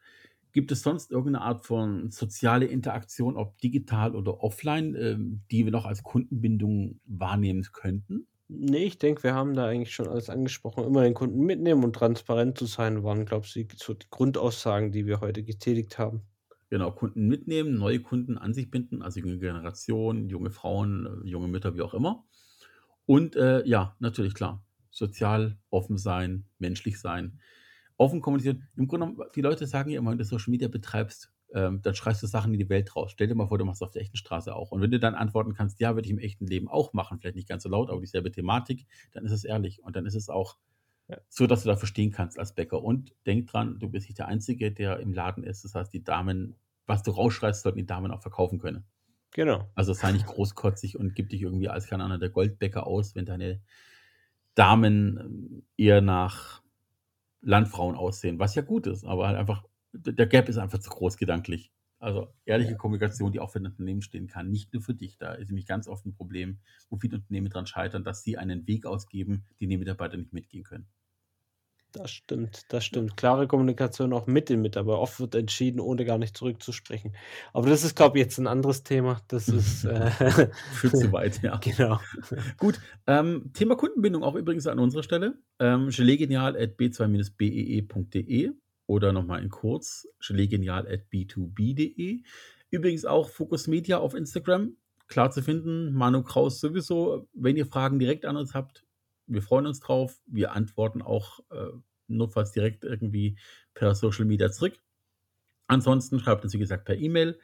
Gibt es sonst irgendeine Art von soziale Interaktion, ob digital oder offline, ähm, die wir noch als Kundenbindung wahrnehmen könnten? Nee, ich denke, wir haben da eigentlich schon alles angesprochen. Immer den Kunden mitnehmen und transparent zu sein, waren, glaube ich, so die Grundaussagen, die wir heute getätigt haben. Genau, Kunden mitnehmen, neue Kunden an sich binden, also junge Generation, junge Frauen, äh, junge Mütter, wie auch immer. Und äh, ja, natürlich klar, sozial offen sein, menschlich sein. offen kommunizieren. Im Grunde genommen, die Leute sagen ja immer, wenn du Social Media betreibst, ähm, dann schreist du Sachen in die Welt raus. Stell dir mal vor, du machst es auf der echten Straße auch. Und wenn du dann antworten kannst, ja, würde ich im echten Leben auch machen, vielleicht nicht ganz so laut, aber dieselbe Thematik, dann ist es ehrlich. Und dann ist es auch Ja. so, dass du da verstehen kannst als Bäcker. Und denk dran, du bist nicht der Einzige, der im Laden ist. Das heißt, die Damen, was du rausschreist, sollten die Damen auch verkaufen können. Genau. Also sei nicht großkotzig und gib dich irgendwie als, keine Ahnung, der Goldbäcker aus, wenn deine Damen ähm, eher nach Landfrauen aussehen, was ja gut ist, aber halt einfach, der Gap ist einfach zu groß gedanklich. Also ehrliche Kommunikation, die auch für ein Unternehmen stehen kann, nicht nur für dich. Da ist nämlich ganz oft ein Problem, wo viele Unternehmen dran scheitern, dass sie einen Weg ausgeben, den die Mitarbeiter nicht mitgehen können. Das stimmt, das stimmt. Klare Kommunikation auch mit den Mitarbeitern. Oft wird entschieden, ohne gar nicht zurückzusprechen. Aber das ist, glaube ich, jetzt ein anderes Thema. Das ist äh, Führt zu weit, ja. genau. Gut, ähm, Thema Kundenbindung auch übrigens an unserer Stelle. Ähm, gelegenial.b2-be.de oder nochmal in kurz gelegenial.b2b.de. Übrigens auch Focus Media auf Instagram. Klar zu finden, Manu Kraus sowieso. Wenn ihr Fragen direkt an uns habt, wir freuen uns drauf. Wir antworten auch äh, notfalls direkt irgendwie per Social Media zurück. Ansonsten schreibt uns, wie gesagt, per E-Mail.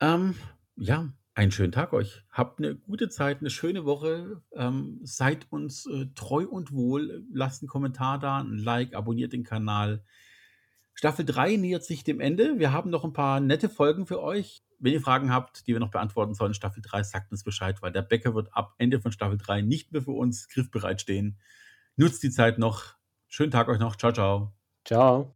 Ähm, ja, einen schönen Tag euch. Habt eine gute Zeit, eine schöne Woche. Ähm, seid uns äh, treu und wohl. Lasst einen Kommentar da, ein Like, abonniert den Kanal. Staffel 3 nähert sich dem Ende. Wir haben noch ein paar nette Folgen für euch. Wenn ihr Fragen habt, die wir noch beantworten sollen, Staffel 3, sagt uns Bescheid, weil der Bäcker wird ab Ende von Staffel 3 nicht mehr für uns griffbereit stehen. Nutzt die Zeit noch. Schönen Tag euch noch. Ciao, ciao. Ciao.